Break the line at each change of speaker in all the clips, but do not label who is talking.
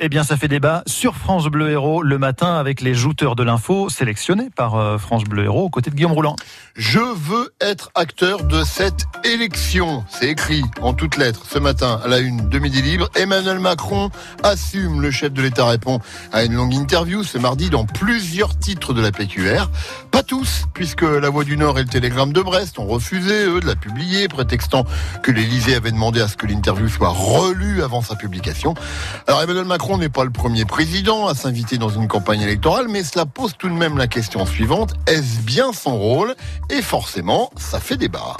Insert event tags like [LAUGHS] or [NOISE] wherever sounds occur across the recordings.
Eh bien, ça fait débat sur France Bleu Héros le matin avec les jouteurs de l'info sélectionnés par euh, France Bleu Héros aux côtés de Guillaume Rouland.
Je veux être acteur de cette élection. C'est écrit en toutes lettres ce matin à la une de Midi Libre. Emmanuel Macron assume. Le chef de l'État répond à une longue interview ce mardi dans plusieurs titres de la PQR. Pas tous, puisque la Voix du Nord et le Télégramme de Brest ont refusé, eux, de la publier, prétextant que l'Élysée avait demandé à ce que l'interview soit relue avant sa publication. Alors Emmanuel Macron n'est pas le premier président à s'inviter dans une campagne électorale, mais cela pose tout de même la question suivante. Est-ce bien son rôle? Et forcément, ça fait débat.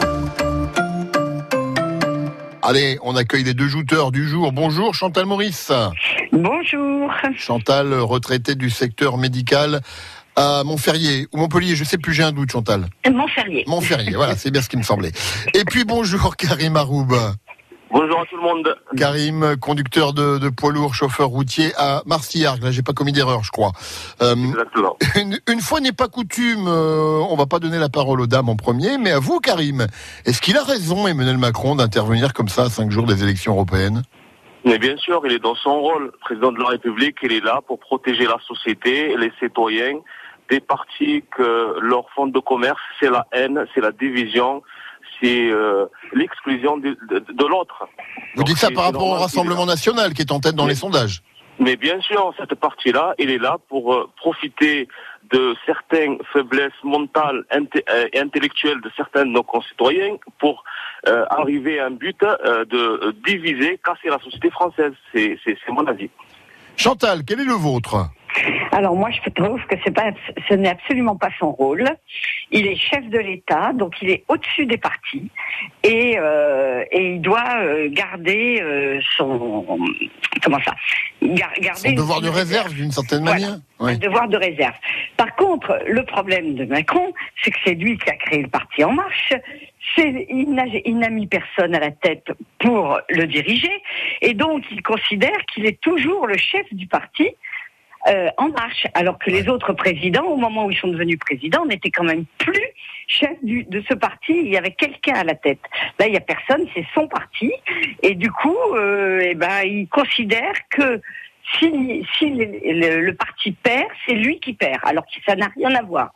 Allez, on accueille les deux jouteurs du jour. Bonjour Chantal Maurice.
Bonjour.
Chantal, retraitée du secteur médical à Montferrier ou Montpellier, je sais plus, j'ai un doute Chantal.
Montferrier.
Montferrier, voilà, c'est bien ce qui me semblait. Et puis bonjour Karim Aroub.
Bonjour à tout le monde.
Karim, conducteur de, de poids lourd, chauffeur routier à Marcillargues. Là, j'ai pas commis d'erreur, je crois.
Euh, Exactement. [LAUGHS]
Une, une, fois n'est pas coutume, euh, on va pas donner la parole aux dames en premier, mais à vous, Karim. Est-ce qu'il a raison, Emmanuel Macron, d'intervenir comme ça à cinq jours des élections européennes?
Mais bien sûr, il est dans son rôle. Président de la République, il est là pour protéger la société, les citoyens, des partis que leur fond de commerce, c'est la haine, c'est la division, c'est euh, l'exclusion de, de, de l'autre.
Vous dites ça par rapport au Rassemblement national qui est en tête dans les sondages
Mais bien sûr, cette partie-là, il est là pour euh, profiter de certaines faiblesses mentales et intellectuelles de certains de nos concitoyens pour euh, arriver à un but euh, de diviser, casser la société française. C'est mon avis.
Chantal, quel est le vôtre?
Alors moi, je trouve que c'est pas, ce n'est absolument pas son rôle. Il est chef de l'État, donc il est au-dessus des partis et, euh, et il doit euh, garder euh, son comment ça,
Gar garder son devoir de réserve d'une certaine
voilà,
manière.
Un devoir de réserve. Par contre, le problème de Macron, c'est que c'est lui qui a créé le parti En Marche. Il n'a mis personne à la tête pour le diriger, et donc il considère qu'il est toujours le chef du parti euh, en marche, alors que les autres présidents, au moment où ils sont devenus présidents, n'étaient quand même plus chefs du, de ce parti. Il y avait quelqu'un à la tête. Là, il y a personne, c'est son parti, et du coup, euh, eh ben, il considère que si, si le, le, le parti perd, c'est lui qui perd, alors que ça n'a rien à voir.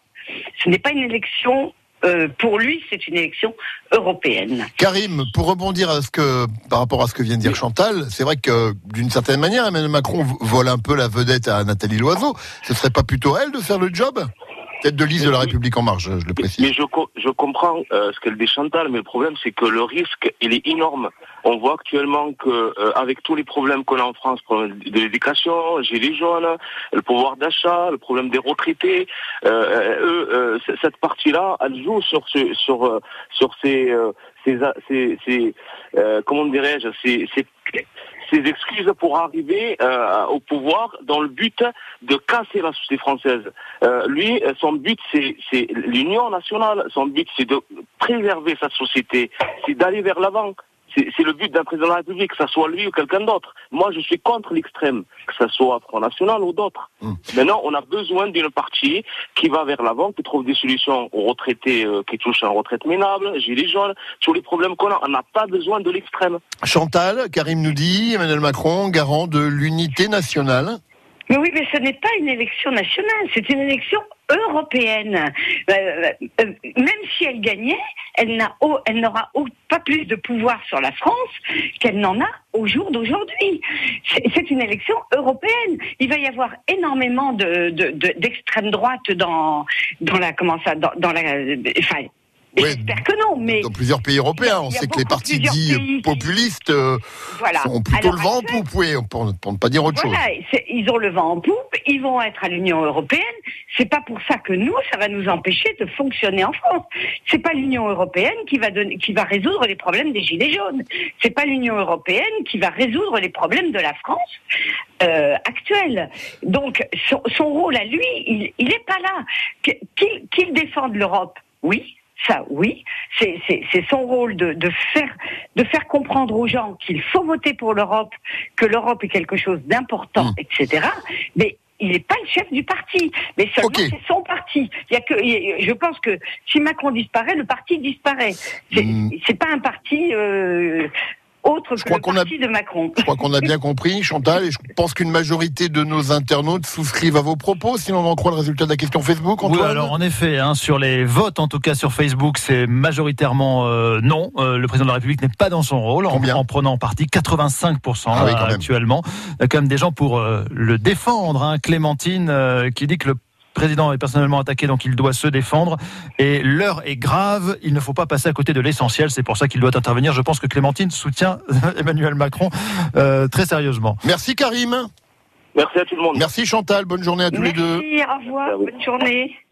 Ce n'est pas une élection euh, pour lui, c'est une élection européenne.
Karim, pour rebondir à ce que, par rapport à ce que vient de dire Chantal, c'est vrai que d'une certaine manière, Emmanuel Macron vole un peu la vedette à Nathalie Loiseau. Ce serait pas plutôt elle de faire le job? Tête de liste de la République en marche, je le précise.
Mais je, je comprends euh, ce qu'elle dit Chantal, mais le problème c'est que le risque, il est énorme. On voit actuellement que euh, avec tous les problèmes qu'on a en France, problème de l'éducation, gilets jaunes, le pouvoir d'achat, le problème des retraités, euh, eux, cette partie-là, elle joue sur ce, sur sur ces ces, ces, ces comment dirais-je, ces, ces ses excuses pour arriver euh, au pouvoir dans le but de casser la société française. Euh, lui, son but, c'est l'union nationale. Son but, c'est de préserver sa société, c'est d'aller vers l'avant. C'est le but d'un président de la République, que ce soit lui ou quelqu'un d'autre. Moi, je suis contre l'extrême, que ce soit Front National ou d'autres. Mmh. Maintenant, on a besoin d'une partie qui va vers l'avant, qui trouve des solutions aux retraités euh, qui touchent en retraite minable, gilets jaunes, sur les problèmes qu'on a. On n'a pas besoin de l'extrême.
Chantal, Karim nous dit, Emmanuel Macron, garant de l'unité nationale.
Mais oui, mais ce n'est pas une élection nationale, c'est une élection européenne. Euh, euh, même si elle gagnait, elle n'a elle n'aura pas plus de pouvoir sur la France qu'elle n'en a au jour d'aujourd'hui. C'est une élection européenne. Il va y avoir énormément de d'extrême de, droite dans dans la comment ça dans, dans la enfin
oui,
J'espère que non, mais
dans plusieurs pays européens, on sait que les partis dits pays populistes euh, voilà. ont plutôt Alors, le vent en poupe, oui, pour, ne pas dire autre
voilà,
chose.
Ils ont le vent en poupe, ils vont être à l'Union européenne. C'est pas pour ça que nous, ça va nous empêcher de fonctionner en France. C'est pas l'Union européenne qui va donner, qui va résoudre les problèmes des gilets jaunes. C'est pas l'Union européenne qui va résoudre les problèmes de la France euh, actuelle. Donc son, son, rôle à lui, il, il est pas là. Qu'il qu défende l'Europe, oui, ça, oui, c'est son rôle de, de, faire, de faire comprendre aux gens qu'il faut voter pour l'Europe, que l'Europe est quelque chose d'important, mmh. etc. Mais il n'est pas le chef du parti, mais seulement okay. c'est son parti. Il y a que, je pense que si Macron disparaît, le parti disparaît. C'est mmh. pas un parti. Euh, autre
Je
que
crois
le
qu'on a-
parti de Macron.
Je crois qu'on a bien compris, Chantal, et je pense qu'une majorité de nos internautes souscrivent à vos propos, si l'on en croit le résultat de la question Facebook,
Oui,
Antoine.
alors en effet, hein, sur les votes, en tout cas sur Facebook, c'est majoritairement euh, non. Euh, le président de la République n'est pas dans son rôle en,
Combien
en prenant parti 85%
Ah oui,
là,
quand même.
actuellement. Il y a quand même des gens pour euh, le défendre. Hein. Clémentine euh, qui dit que le président est personnellement attaqué, donc il doit se défendre. Et l'heure est grave, il ne faut pas passer à côté de l'essentiel. C'est pour ça qu'il doit intervenir. Je pense que Clémentine soutient [LAUGHS] Emmanuel Macron euh, très sérieusement.
Merci Karim.
Merci à tout le monde.
Merci Chantal. Bonne journée à tous les deux.
Merci, au revoir, bonne journée.